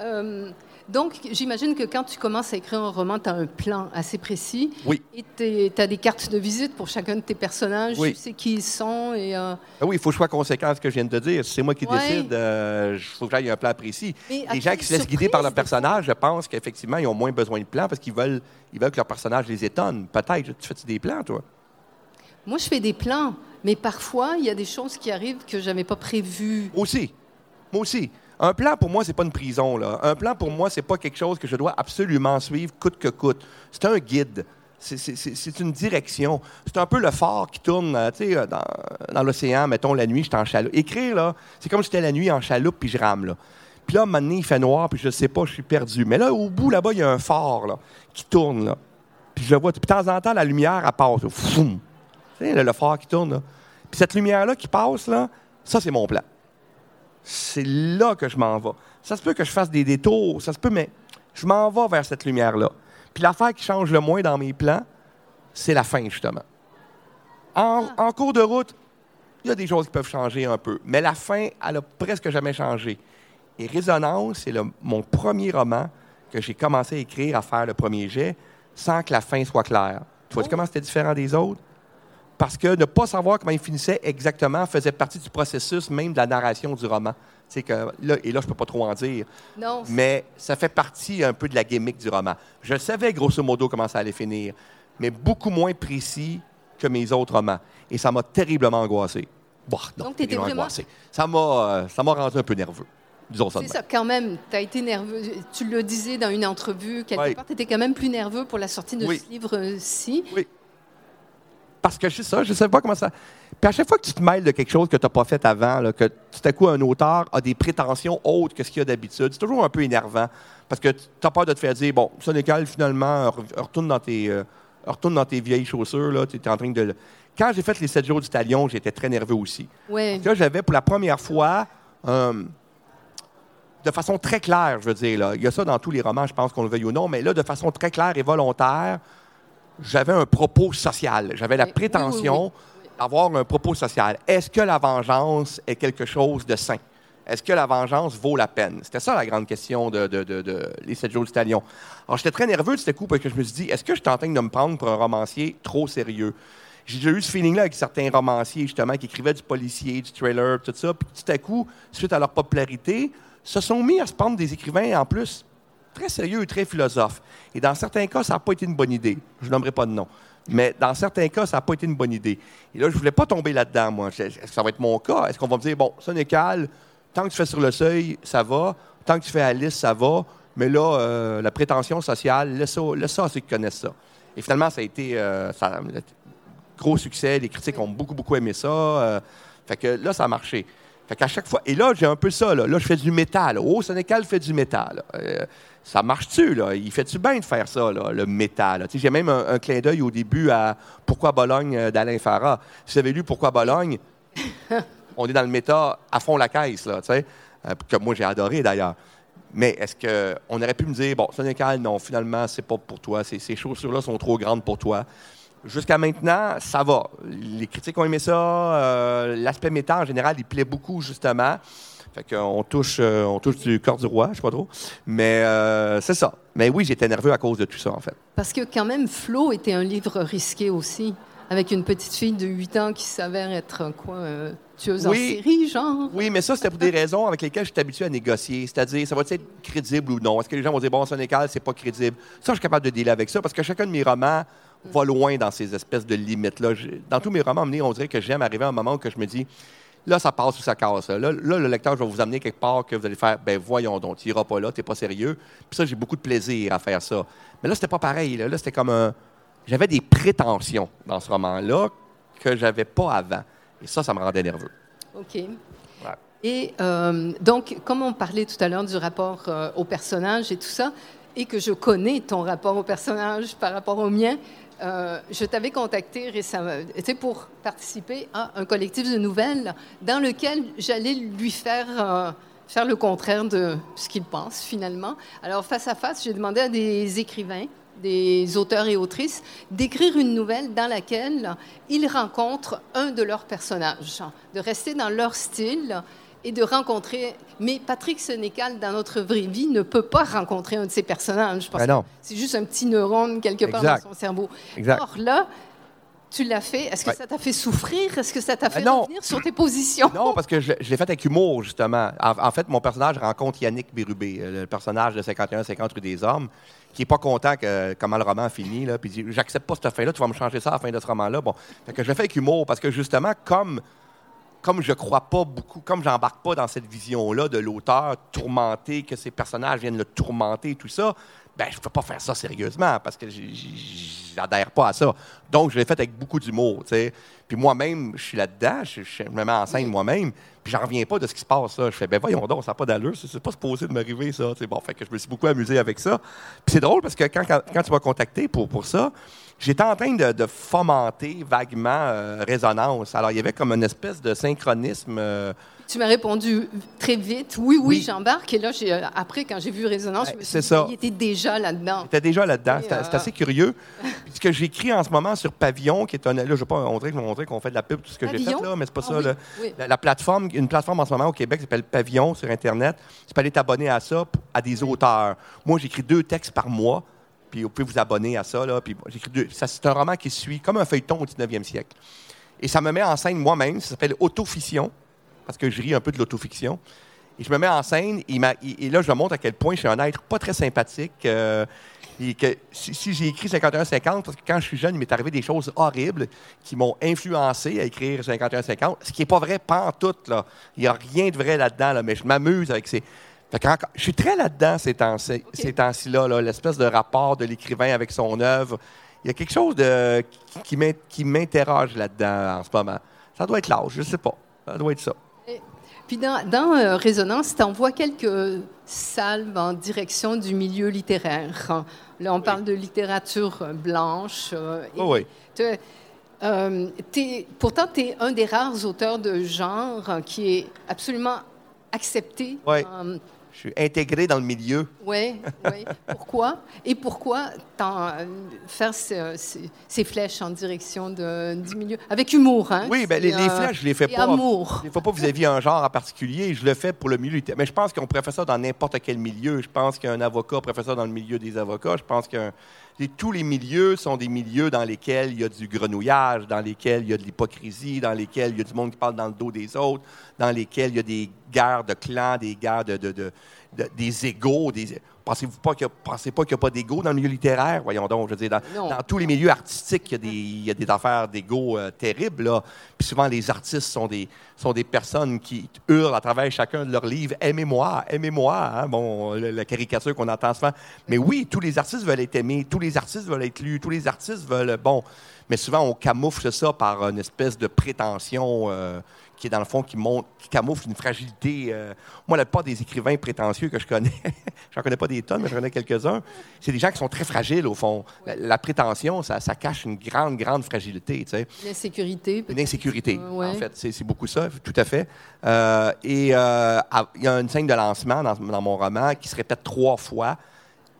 Euh, donc, j'imagine que quand tu commences à écrire un roman, tu as un plan assez précis. Oui. Et tu as des cartes de visite pour chacun de tes personnages. Oui. Tu sais qui ils sont. Et, euh, ah oui, il faut que je sois conséquent à ce que je viens de te dire. c'est moi qui décide, il euh, faut que j'aille un plan précis. les gens qui se laissent guider par leur personnage, je pense qu'effectivement, ils ont moins besoin de plans parce qu'ils veulent, ils veulent que leur personnage les étonne. Peut-être. Tu fais-tu des plans, toi? Moi, je fais des plans. Mais parfois, il y a des choses qui arrivent que je n'avais pas prévues. Aussi. Moi aussi. Un plan, pour moi, c'est pas une prison. Là. Un plan, pour moi, c'est pas quelque chose que je dois absolument suivre coûte que coûte. C'est un guide. C'est une direction. C'est un peu le phare qui tourne euh, euh, dans, l'océan, mettons, la nuit, je suis en chaloupe. Écrire, là, c'est comme si j'étais la nuit en chaloupe, puis je rame. Là. Puis là, maintenant, il fait noir, puis je sais pas, je suis perdu. Mais là, au bout, là-bas, il y a un phare là, qui tourne. Là. Puis je vois. De temps en temps, la lumière, elle passe. Tu sais, le phare qui tourne. Là. Puis cette lumière-là qui passe, là, ça, c'est mon plan c'est là que je m'en vais. Ça se peut que je fasse des détours, ça se peut, mais je m'en vais vers cette lumière-là. Puis l'affaire qui change le moins dans mes plans, c'est la fin, justement. En, ah. cours de route, il y a des choses qui peuvent changer un peu, mais la fin, elle a presque jamais changé. Et Résonance, c'est mon premier roman que j'ai commencé à écrire, à faire le premier jet, sans que la fin soit claire. Tu vois oh. comment c'était différent des autres? Parce que ne pas savoir comment il finissait exactement faisait partie du processus même de la narration du roman. C'est que là, et là, je ne peux pas trop en dire. Non. Mais ça fait partie un peu de la gimmick du roman. Je savais grosso modo comment ça allait finir, mais beaucoup moins précis que mes autres romans. Et ça m'a terriblement angoissé. Bon, non, Donc, tu étais vraiment... angoissé. Ça m'a, euh, ça m'a rendu un peu nerveux. Disons ça. C'est ça, quand même. Tu as été nerveux. Tu le disais dans une entrevue, quelque part, tu étais quand même plus nerveux pour la sortie de ce livre-ci. Oui parce que je sais ça, je ne sais pas comment ça. Puis à chaque fois que tu te mêles de quelque chose que tu n'as pas fait avant, que tout à coup un auteur a des prétentions autres que ce qu'il y a d'habitude, c'est toujours un peu énervant. Parce que tu as peur de te faire dire, bon, Sénécal, finalement, retourne dans tes, euh, retourne dans tes vieilles chaussures, là, tu es en train de. Quand j'ai fait les 7 jours du talion, j'étais très nerveux aussi. Oui. Là, j'avais pour la première fois. Euh, de façon très claire, je veux dire. Là. Il y a ça dans tous les romans, je pense qu'on le veuille ou non, mais là, de façon très claire et volontaire, j'avais un propos social. J'avais la prétention d'avoir un propos social. Est-ce que la vengeance est quelque chose de sain? Est-ce que la vengeance vaut la peine? C'était ça la grande question de, Les 7 jours du talion. Alors, j'étais très nerveux de ce coup parce que je me suis dit, est-ce que je suis en train de me prendre pour un romancier trop sérieux? j'ai déjà eu ce feeling-là avec certains romanciers, justement, qui écrivaient du policier, du trailer, tout ça. Puis tout à coup, suite à leur popularité, se sont mis à se prendre des écrivains en plus très sérieux et très philosophes. Et dans certains cas, ça n'a pas été une bonne idée. Je nommerai pas de nom. Mais dans certains cas, ça n'a pas été une bonne idée. Et là, je ne voulais pas tomber là-dedans, moi. Est-ce que ça va être mon cas? Est-ce qu'on va me dire, bon, ça tant que tu fais sur le seuil, ça va. Tant que tu fais Alice, ça va. Mais là, euh, la prétention sociale, laisse ça, laisse à ceux qui connaissent ça. Et finalement, ça a été euh, ça, un gros succès. Les critiques ont beaucoup, beaucoup aimé ça. Euh, fait que là, ça a marché. Fait qu'à chaque fois. Et là, j'ai un peu ça. Là, là je fais du métal. Oh, Sénécal fait du métal. Euh, ça marche-tu, là? Il fait-tu bien de faire ça, là, le métal? J'ai même un, clin d'œil au début à Pourquoi Bologne euh, d'Alain Farah. Si vous avez lu Pourquoi Bologne, on est dans le méta à fond la caisse, là, tu sais, euh, que moi j'ai adoré d'ailleurs. Mais est-ce qu'on aurait pu me dire, bon, Sénécal, non, finalement, c'est pas pour toi, ces, ces chaussures-là sont trop grandes pour toi. Jusqu'à maintenant, ça va. Les critiques ont aimé ça. Euh, l'aspect méta, en général, il plaît beaucoup, justement. Fait qu'on touche, euh, on touche du corps du roi, je sais pas trop. Mais euh, c'est ça. Mais oui, j'étais nerveux à cause de tout ça, en fait. Parce que quand même, Flo était un livre risqué aussi, avec une petite fille de 8 ans qui s'avère être quoi, tueuse en série, genre. Oui, mais ça, c'était pour des raisons avec lesquelles je suis habitué à négocier. C'est-à-dire, ça va être crédible ou non? Est-ce que les gens vont dire, bon, c'est égal, c'est pas crédible? Ça, je suis capable de dealer avec ça parce que chacun de mes romans va loin dans ces espèces de limites-là. Dans tous mes romans, on dirait que j'aime arriver à un moment où je me dis, là, ça passe ou ça casse. Là, le lecteur, je vais vous amener quelque part que vous allez faire, ben voyons donc, tu n'iras pas là, tu n'es pas sérieux. Puis ça, j'ai beaucoup de plaisir à faire ça. Mais là, c'était pas pareil. Là, c'était comme un. J'avais des prétentions dans ce roman-là que j'avais pas avant. Et ça, ça me rendait nerveux. OK. Et euh, donc, comme on parlait tout à l'heure du rapport euh, au personnage et tout ça, et que je connais ton rapport au personnage par rapport au mien, euh, je t'avais contacté récemment pour participer à un collectif de nouvelles dans lequel j'allais lui faire, euh, faire le contraire de ce qu'il pense finalement. Alors face à face, j'ai demandé à des écrivains, des auteurs et autrices, d'écrire une nouvelle dans laquelle ils rencontrent un de leurs personnages, de rester dans leur style et de rencontrer. Mais Patrick Sénécal, dans notre vraie vie, ne peut pas rencontrer un de ses personnages parce ben que c'est juste un petit neurone quelque part dans son cerveau. Exact. Or là, tu l'as fait. Est-ce que ça t'a fait souffrir? Est-ce que ça t'a fait ben revenir sur tes positions? Non, parce que je, l'ai fait avec humour, justement. En, fait, mon personnage rencontre Yannick Bérubé, euh, le personnage de 51-50 rue des Hommes, qui n'est pas content que comment le roman finit, là, puis dit J'accepte pas cette fin-là, tu vas me changer ça à la fin de ce roman-là. Bon. Fait que je l'ai fait avec humour, parce que justement, comme comme je crois pas beaucoup, comme j'embarque pas dans cette vision-là de l'auteur tourmenté, que ses personnages viennent le tourmenter et tout ça, ben je peux pas faire ça sérieusement parce que j'adhère pas à ça. Donc, je l'ai fait avec beaucoup d'humour, tu sais. Puis moi-même, je suis là-dedans, je, me mets en scène moi-même, puis j'en reviens pas de ce qui se passe, là. Je fais, ben voyons donc, ça n'a pas d'allure, c'est pas supposé de m'arriver, ça, tu Bon, fait que je me suis beaucoup amusé avec ça. Puis c'est drôle parce que quand, quand, tu m'as contacté pour, pour ça, j'étais en train de, fomenter vaguement euh, résonance. Alors, il y avait comme une espèce de synchronisme. Euh, tu m'as répondu très vite, oui, oui, j'embarque. Et là, euh, après, quand j'ai vu Résonance, je me suis dit, il était déjà là-dedans. Il était déjà là-dedans. C'est assez curieux. ce que j'écris en ce moment sur Pavillon, qui est un. Là, je ne vais pas montrer, qu'on fait de la pub, tout ce que j'ai fait, là, mais c'est pas ah ça. La, plateforme, une plateforme en ce moment au Québec s'appelle Pavillon sur Internet. Tu peux aller t'abonner à ça, à des auteurs. Moi, j'écris deux textes par mois puis vous pouvez vous abonner à ça. C'est un roman qui suit comme un feuilleton au 19e siècle. Et ça me met en scène moi-même. Ça s'appelle Autofiction, parce que je ris un peu de l'autofiction. Et je me mets en scène, et, là, je montre à quel point je suis un être pas très sympathique. Euh, et que si, j'ai écrit 51-50, parce que quand je suis jeune, il m'est arrivé des choses horribles qui m'ont influencé à écrire 51-50, ce qui n'est pas vrai, pas en tout. Il n'y a rien de vrai là-dedans, là, mais je m'amuse avec ces, je suis très là-dedans ces temps-ci, là, l'espèce de rapport de l'écrivain avec son œuvre. Il y a quelque chose de, qui m'interroge là-dedans en ce moment. Ça doit être l'âge, je ne sais pas. Ça doit être ça. puis dans, dans euh, Résonance, tu envoies quelques salves en direction du milieu littéraire. Là, on parle de littérature blanche. Euh, oh oui. Euh, pourtant, tu es un des rares auteurs de genre qui est absolument accepté Je suis intégré dans le milieu. Oui, oui. Pourquoi? Et pourquoi euh, faire ces, flèches en direction de, du milieu? Avec humour, hein? Oui, bien, les, euh, flèches, je ne les fais pas. amour. Je ne fais pas vis-à-vis un genre en particulier. Je le fais pour le milieu. Mais je pense qu'on pourrait faire ça dans n'importe quel milieu. Je pense qu'un avocat pourrait faire ça dans le milieu des avocats. Je pense qu'un tous les milieux sont des milieux dans lesquels il y a du grenouillage, dans lesquels il y a de l'hypocrisie, dans lesquels il y a du monde qui parle dans le dos des autres, dans lesquels il y a des guerres de clans, des guerres de, des égaux. Des... Pensez-vous pas qu'il pensez pas qu'il n'y a pas d'ego dans le milieu littéraire? Voyons donc, je veux dire, dans, tous les milieux artistiques, il y a des, il y a des affaires d'ego euh, terribles. Là. Puis souvent, les artistes sont des, sont des personnes qui hurlent à travers chacun de leurs livres « Aimez-moi, aimez-moi hein? Bon, la caricature qu'on entend souvent. Mais oui, tous les artistes veulent être aimés, tous les artistes veulent être lus, tous les artistes veulent... Bon, mais souvent, on camoufle ça par une espèce de prétention... Euh, qui est dans le fond, qui, montre, qui camoufle une fragilité. Euh, moi, la plupart des écrivains prétentieux que je connais, j'en connais pas des tonnes, mais j'en connais quelques-uns, c'est des gens qui sont très fragiles, au fond. La, prétention, ça, ça, cache une grande, grande fragilité. Tu sais. Une insécurité. Une insécurité, en fait. C'est beaucoup ça, tout à fait. Euh, et euh, il y a une scène de lancement dans, dans mon roman qui se répète trois fois.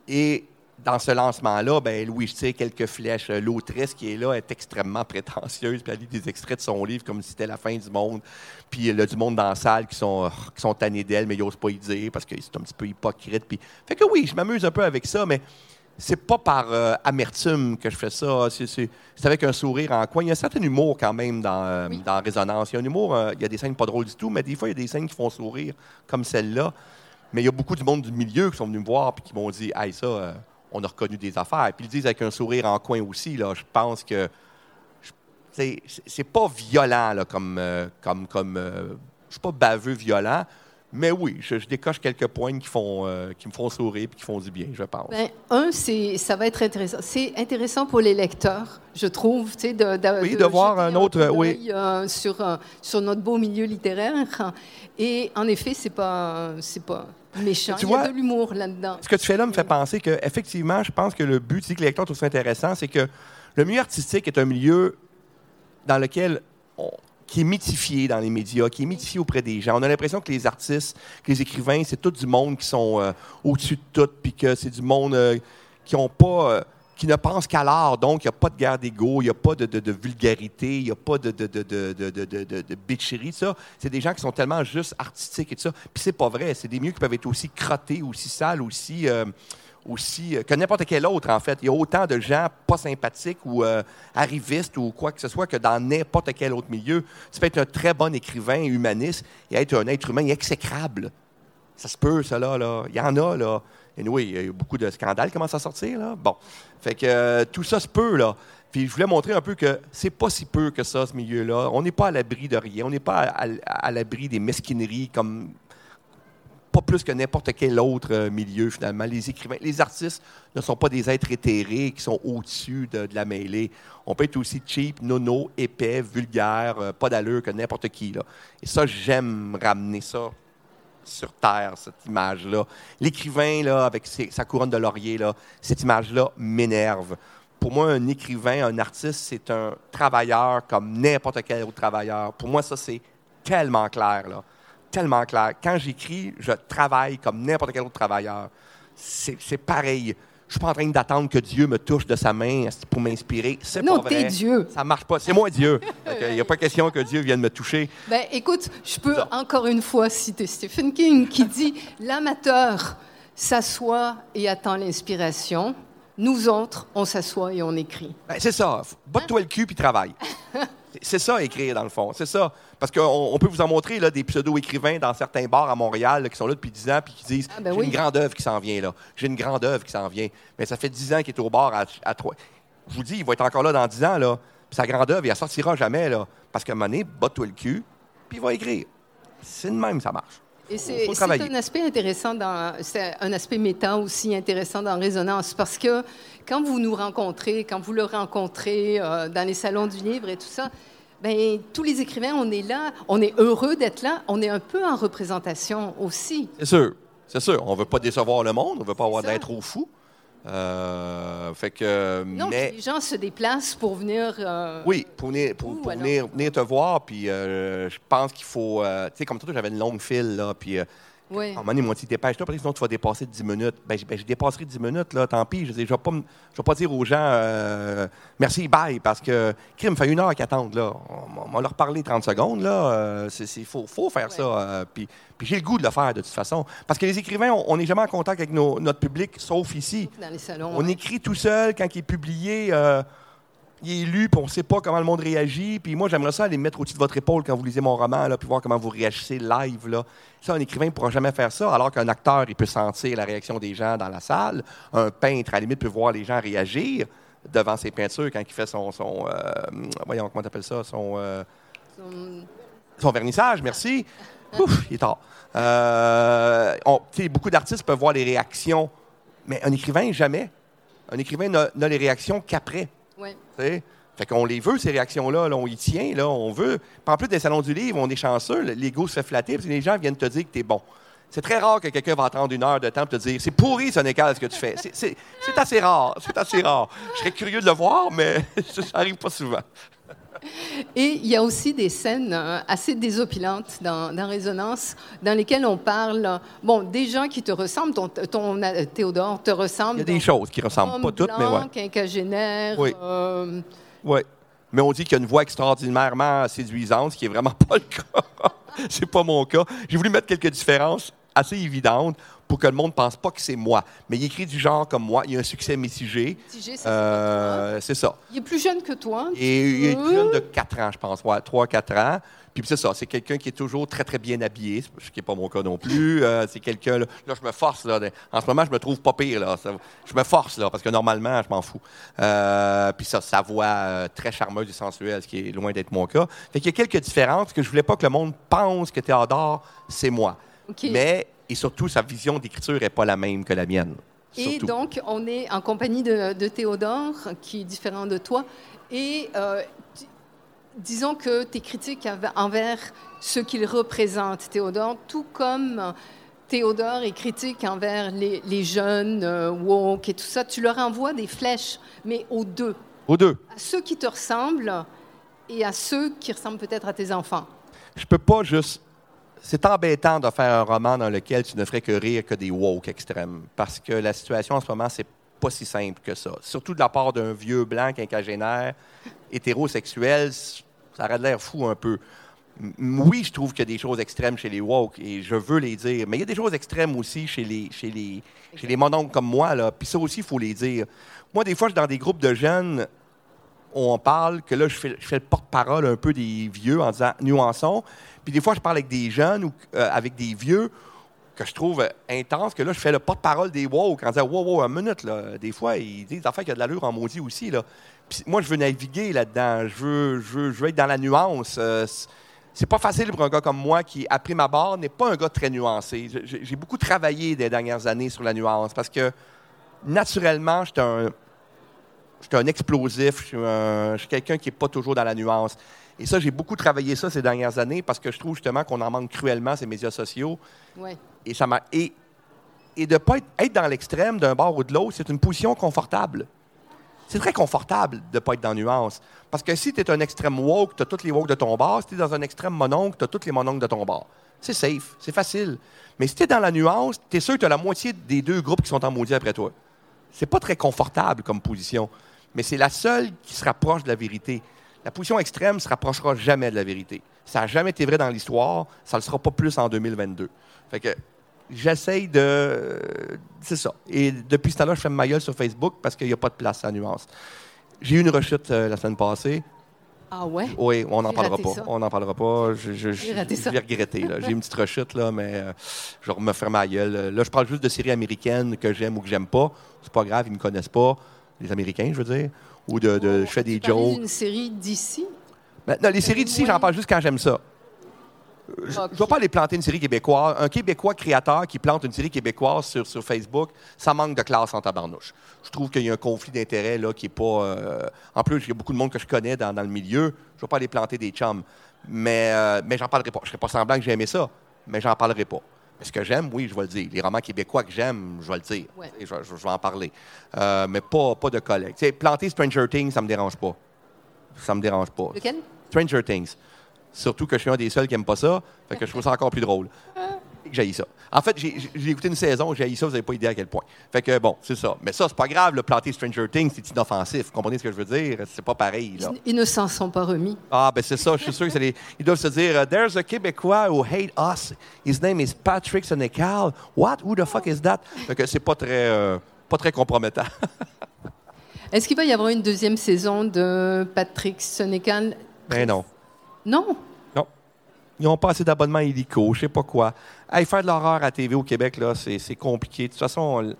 Et dans ce lancement-là, ben, Louis tire quelques flèches. L'autrice qui est là est extrêmement prétentieuse, puis elle lit des extraits de son livre comme si c'était la fin du monde. Puis il y a du monde dans la salle qui sont, euh, qui sont tannés d'elle, mais ils n'osent pas y dire parce que c'est un petit peu hypocrite. Puis... Fait que oui, je m'amuse un peu avec ça, mais c'est pas par euh, amertume que je fais ça. C'est avec un sourire en coin. Il y a un certain humour quand même dans, euh, dans Résonance. Il y a un humour, il y a des scènes pas drôles du tout, mais des fois, il y a des scènes qui font sourire, comme celle-là. Mais il y a beaucoup du monde du milieu qui sont venus me voir et qui m'ont dit Hey, ça, on a reconnu des affaires. Puis ils le disent avec un sourire en coin aussi. Là, je pense que c'est pas violent là, comme. Euh, comme, comme euh, je suis pas baveux violent. Mais oui, je, décoche quelques points qui, font, euh, qui me font sourire et qui font du bien, je pense. Ben, un, ça va être intéressant. C'est intéressant pour les lecteurs, je trouve, de, de, oui, de, voir un autre, oui. sur, sur notre beau milieu littéraire. Et en effet, c'est pas, c'est pas, méchant. Tu Il y a de l'humour là-dedans. Ce que tu fais là me fait penser que, effectivement, je pense que le but, tu dis que les lecteurs trouvent ça intéressant, c'est que le milieu artistique est un milieu dans lequel qui est mythifié dans les médias, qui est mythifié auprès des gens. On a l'impression que les artistes, que les écrivains, c'est tout du monde qui sont euh, au-dessus de tout, puis que c'est du monde euh, qui n'ont pas. Euh, qui ne pense qu'à l'art. Donc, il n'y a pas de guerre d'ego, il n'y a pas de, vulgarité, il n'y a pas de, de, bitcherie. Ça. C'est des gens qui sont tellement juste artistiques et tout ça. Puis c'est pas vrai. C'est des milieux qui peuvent être aussi crottés, aussi sales, aussi... Euh, aussi euh, que n'importe quel autre, en fait. Il y a autant de gens pas sympathiques ou euh, arrivistes ou quoi que ce soit que dans n'importe quel autre milieu. Tu peux être un très bon écrivain humaniste et être un être humain exécrable. Ça se peut, ça, là. là. Il y en a, là. Et oui, il y a eu beaucoup de scandales qui commencent à sortir, là. Bon. Fait que euh, tout ça se peut, là. Puis je voulais montrer un peu que c'est pas si peu que ça, ce milieu-là. On n'est pas à l'abri de rien. On n'est pas à, l'abri des mesquineries comme pas plus que n'importe quel autre euh, milieu, finalement. Les écrivains, les artistes ne sont pas des êtres éthérés qui sont au-dessus de, la mêlée. On peut être aussi cheap, nono, épais, vulgaire, euh, pas d'allure que n'importe qui. Là. Et ça, j'aime ramener ça sur Terre, cette image-là. L'écrivain, là, avec sa couronne de laurier, là, cette image-là m'énerve. Pour moi, un écrivain, un artiste, c'est un travailleur comme n'importe quel autre travailleur. Pour moi, ça, c'est tellement clair, là. Tellement clair. Quand j'écris, je travaille comme n'importe quel autre travailleur. C'est pareil. Je suis pas en train d'attendre que Dieu me touche de sa main pour m'inspirer? C'est pas vrai. Non, Dieu. Ça marche pas. C'est moi Dieu. Il n'y a pas question que Dieu vienne me toucher. Ben, écoute, je peux encore une fois citer Stephen King qui dit l'amateur s'assoit et attend l'inspiration. Nous autres, on s'assoit et on écrit. Ben, c'est ça. Botte-toi le cul puis travaille. C'est ça, écrire, dans le fond. C'est ça. Parce qu'on peut vous en montrer là, des pseudo-écrivains dans certains bars à Montréal qui sont là depuis 10 ans puis qui disent ah, ben J'ai une grande œuvre qui s'en vient. là. J'ai une grande œuvre qui s'en vient. Mais ça fait 10 ans qu'il est au bar à, à 3. Je vous dis, il va être encore là dans 10 ans. Là. Puis sa grande œuvre, il ne sortira jamais. Là, parce qu'à un moment donné, botte-toi le cul, puis il va écrire. C'est de même, ça marche. Et c'est un aspect intéressant, c'est un aspect méta aussi intéressant dans Résonance, parce que quand vous nous rencontrez, quand vous le rencontrez euh, dans les salons du livre et tout ça, ben, tous les écrivains, on est là, on est heureux d'être là, on est un peu en représentation aussi. C'est sûr, c'est sûr. On ne veut pas décevoir le monde, on ne veut pas avoir d'être trop fou. Euh, fait que, non, les gens se déplacent pour venir. Euh, oui, pour, venir, pour, venir, venir, te voir. Puis euh, je pense qu'il faut. tu sais, comme toi, j'avais une longue file, là. Puis Oui. Donné, ils m'ont dit dépêche-toi, parce que sinon tu vas dépasser 10 minutes. Ben, je, ben, je dépasserai 10 minutes, là, tant pis. Je ne vais, pas dire aux gens euh, merci, bye, parce que crime fait une heure qu'ils attendent. Là. On, on va leur parler 30 secondes. Il faut, faut faire ça. euh, puis puis j'ai le goût de le faire de toute façon. Parce que les écrivains, on on n'est jamais en contact avec nos- notre public, sauf ici. Dans les salons. On ouais. écrit tout seul quand il est publié. euh, il est lu, puis on ne sait pas comment le monde réagit. Puis moi, j'aimerais ça aller me mettre au-dessus de votre épaule quand vous lisez mon roman, là, puis voir comment vous réagissez live. Là. Ça, un écrivain ne pourra jamais faire ça, alors qu'un acteur, il peut sentir la réaction des gens dans la salle. Un peintre, à la limite, peut voir les gens réagir devant ses peintures quand il fait son... son euh, voyons, comment t'appelles ça? Son, euh, Hum, son vernissage, merci. Ouf, il est tard. Euh, on- beaucoup d'artistes peuvent voir les réactions, mais un écrivain, jamais. Un écrivain n'a les réactions qu'après. Sais? Fait qu'on les veut, ces réactions-là. là, on y tient, là, on veut. En plus des salons du livre, on est chanceux, le- l'ego se fait flatter, parce que les gens viennent te dire que tu es bon. C'est très rare que quelqu'un va attendre une heure de temps pour te dire c'est pourri, ce n'est ce que tu fais. C'est assez rare. C'est assez rare. Je serais curieux de le voir, mais ça n'arrive pas souvent. Et il y a aussi des scènes euh, assez désopilantes dans, dans Résonance, dans lesquelles on parle, bon, des gens qui te ressemblent, ton, ton, euh, Théodore te ressemble. Il y a des donc, choses qui ressemblent pas toutes, mais ouais. quinquagénaire, Oui. euh, Oui. Mais on dit qu'il y a une voix extraordinairement séduisante, ce qui est vraiment pas le cas. c'est pas mon cas. J'ai voulu mettre quelques différences assez évidentes pour que le monde ne pense pas que c'est moi. Mais il écrit du genre comme moi. Il a un succès mitigé. mitigé, ça, c'est Euh, ça. Il est plus jeune que toi. Et il est peu. jeune de 4 ans, je pense. Ouais, 3-4 ans. Puis c'est ça, c'est quelqu'un qui est toujours très, très bien habillé, ce qui n'est pas mon cas non plus. Euh, c'est quelqu'un, là, là, je me force, là. En ce moment, je me trouve pas pire, là. Ça- je me force, là, parce que normalement, je m'en fous. Euh, puis ça, sa voix euh, très charmeuse et sensuelle, ce qui est loin d'être mon cas. Fait qu'il y a quelques différences, que je voulais pas que le monde pense que Théodore, c'est moi. OK. Mais, et surtout, sa vision d'écriture n'est pas la même que la mienne. Et Surtout. donc, on est en compagnie de, de Théodore, qui est différent de toi. Et euh, di- disons que tes critiques env- envers ce qu'il représente, Théodore, tout comme Théodore est critique envers les, les jeunes euh, woke et tout ça, tu leur envoies des flèches, mais aux deux, Aux deux. à ceux qui te ressemblent et à ceux qui ressemblent peut-être à tes enfants. je peux pas juste. C'est embêtant de faire un roman dans lequel tu ne ferais que rire que des woke extrêmes. Parce que la situation en ce moment, c'est pas si simple que ça. Surtout de la part d'un vieux blanc quinquagénaire, hétérosexuel, ça aurait l'air fou un peu. Oui, je trouve qu'il y a des choses extrêmes chez les woke et je veux les dire. Mais il y a des choses extrêmes aussi chez les, chez les, chez les mononcles comme moi. Là. Puis ça aussi, il faut les dire. Moi, des fois, je suis dans des groupes de jeunes on parle, que là, je fais, le porte-parole un peu des vieux en disant nuançons. Puis des fois, je parle avec des jeunes ou euh, avec des vieux que je trouve euh, intense, que là, je fais le porte-parole des woke en disant Wow, wow, une minute, là. Des fois, ils disent des affaires qui ont de l'allure en maudit aussi. Puis moi, je veux naviguer là-dedans. Je veux, être dans la nuance. Euh, c'est- pas facile pour un gars comme moi qui, après ma barre, n'est pas un gars très nuancé. J'ai beaucoup travaillé des dernières années sur la nuance parce que, naturellement, j'étais un, j'étais un explosif, je suis, un- je suis quelqu'un qui n'est pas toujours dans la nuance. Et ça, j'ai beaucoup travaillé ça ces dernières années parce que je trouve justement qu'on en manque cruellement, ces médias sociaux. Ouais. Et ça m'a. Et, et de ne pas être, être dans l'extrême d'un bord ou de l'autre, c'est une position confortable. C'est très confortable de ne pas être dans la nuance. Parce que si tu es un extrême woke, tu as tous les woke de ton bord. Si tu es dans un extrême mononcle, tu as tous les mononcles de ton bord. C'est safe, c'est facile. Mais si tu es dans la nuance, tu es sûr que tu as la moitié des deux groupes qui sont en maudit après toi. C'est pas très confortable comme position, mais c'est la seule qui se rapproche de la vérité. La position extrême ne se rapprochera jamais de la vérité. Ça n'a jamais été vrai dans l'histoire, ça ne le sera pas plus en 2022. Fait que j'essaye de. C'est ça. Et depuis ce temps-là, je fais ma gueule sur Facebook parce qu'il n'y a pas de place à la nuance. J'ai eu une rechute euh, la semaine passée. Ah ouais? Oui, on n'en parlera pas. ça. On n'en parlera pas. Je, vais regretter. J'ai une petite rechute, là, mais euh, je vais me faire ma gueule. Là, je parle juste de séries américaines que j'aime ou que j'aime pas. C'est pas grave, ils me connaissent pas. Les Américains, je veux dire. Ou de, de- je fais des jokes. d'une série d'ici? Ben, non, les séries d'ici, j'en parle juste quand j'aime ça. Je Ok. ne vais pas aller planter une série québécoise. Un Québécois créateur qui plante une série québécoise sur, sur Facebook, ça manque de classe en tabarnouche. Je trouve qu'il y a un conflit d'intérêts là, qui n'est pas. euh, En plus, il y a beaucoup de monde que je connais dans, dans le milieu. Je ne vais pas aller planter des chums. Mais, euh, mais j'en parlerai pas. Je ne serai pas semblant que j'ai aimé ça, mais j'en parlerai pas. Mais ce que j'aime, oui, je vais le dire. Les romans québécois que j'aime, je vais le dire. Ouais. Je, je- je vais en parler. Euh, mais pas, pas de collègues. Planter Stranger Things, ça me dérange pas. Ça me dérange pas. Lequel? Stranger Things. Surtout que je suis un des seuls qui n'aime pas ça, fait que je trouve ça encore plus drôle. J'ai ça. En fait, j'ai écouté une saison, j'ai ça, vous n'avez pas idée à quel point. Fait que bon, c'est ça. Mais ça, c'est pas grave, le planter Stranger Things, c'est inoffensif. Vous comprenez ce que je veux dire? C'est pas pareil, là. Ils ne s'en sont pas remis. Ah, ben c'est ça, je suis sûr qu'ils doivent se dire, uh, there's a Québécois who hate us. His name is Patrick Sénécal. What? Who the fuck is that? Fait que c'est pas très, euh, pas très compromettant. Est-ce qu'il va y avoir une deuxième saison de Patrick Sénécal? ben non. Non? Ils ont pas assez d'abonnements illico, je sais pas quoi. Hey, faire de l'horreur à TV au Québec, là, c'est compliqué. De toute façon,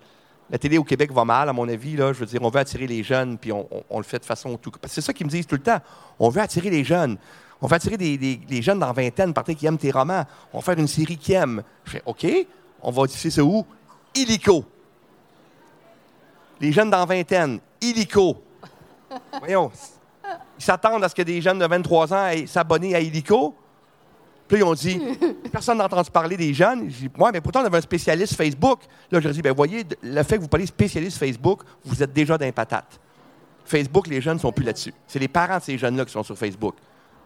la télé au Québec va mal, à mon avis. Là. Je veux dire, on veut attirer les jeunes, puis on, on- le fait de façon tout. parce que C'est ça qu'ils me disent tout le temps. On veut attirer les jeunes. On veut attirer des, des- jeunes dans vingtaine, par qui aiment tes romans. On va faire une série qui aime. Je fais OK, on va diffuser ça où? Illico. Les jeunes dans vingtaine, illico. Voyons. Ils s'attendent à ce que des jeunes de 23 ans aillent s'abonner à Illico? Puis là, ils ont dit, personne n'a entendu parler des jeunes. J'ai dit, ouais, mais pourtant, on avait un spécialiste Facebook. Là, je leur ai dit, ben voyez, le fait que vous parlez spécialiste Facebook, vous êtes déjà dans les patates. Facebook, les jeunes ne sont plus là-dessus. C'est les parents de ces jeunes-là qui sont sur Facebook.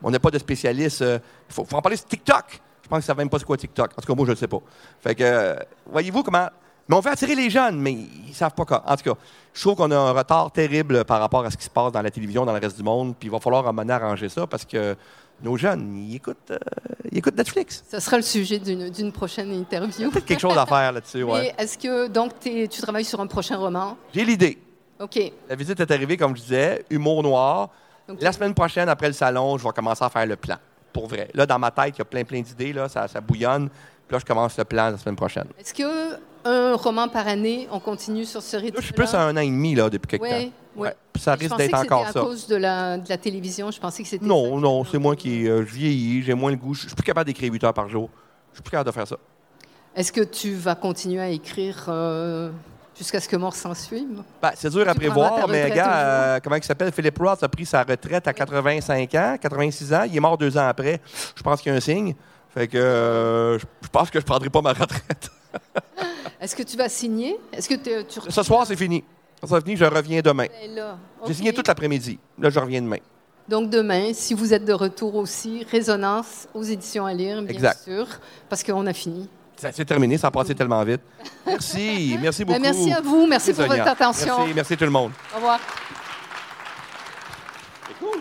On n'a pas de spécialiste. Il faut, faut en parler sur TikTok. Je pense qu'ils ne savent même pas c'est quoi TikTok. En tout cas, moi, je ne le sais pas. Fait que, euh, voyez-vous comment. Mais on veut attirer les jeunes, mais ils ne savent pas quoi. En tout cas, je trouve qu'on a un retard terrible par rapport à ce qui se passe dans la télévision, dans le reste du monde. Puis il va falloir à un moment arranger ça parce que nos jeunes, ils écoutent, euh, ils écoutent Netflix. Ce sera le sujet d'une prochaine interview. Peut-être quelque chose à faire là-dessus, ouais. Est-ce que donc tu travailles sur un prochain roman? J'ai l'idée. OK. La visite est arrivée, comme je disais, humour noir. La semaine prochaine, après le salon, je vais commencer à faire le plan. Pour vrai. Là, dans ma tête, il y a plein, plein d'idées. Là, ça, ça bouillonne. Puis là, je commence le plan la semaine prochaine. Est-ce que un roman par année, on continue sur ce rythme Là, je suis plus à un an et demi là, depuis quelque Oui, temps. oui. Ouais. Puis ça risque d'être encore à ça. cause de la, de la télévision. Je pensais que c'était. Non, non, c'est moi qui euh, vieillis, j'ai moins le goût. Je suis plus capable d'écrire 8 heures par jour. Je suis plus capable de faire ça. Est-ce que tu vas continuer à écrire euh, jusqu'à ce que mort s'en suive? Ben, c'est dur à Tu prévoir, mais gars, euh, comment il s'appelle? Philip Roth a pris sa retraite à 85 ans, 86 ans. Il est mort deux ans après. Je pense qu'il y a un signe. Fait que euh, je pense que je prendrai pas ma retraite. Est-ce que tu vas signer? Est-ce que tu Ce soir, c'est fini. Ce soir, fini, je reviens demain. J'ai signé toute l'après-midi. Là, je reviens demain. Donc demain, si vous êtes de retour aussi, Résonance aux éditions à lire, bien Exact. sûr, parce qu'on a fini. Ça- C'est terminé, ça a passé tellement vite. Merci, merci beaucoup. Ben, merci à vous, merci pour Sonia. votre attention. Merci, merci tout le monde. Au revoir. C'est cool.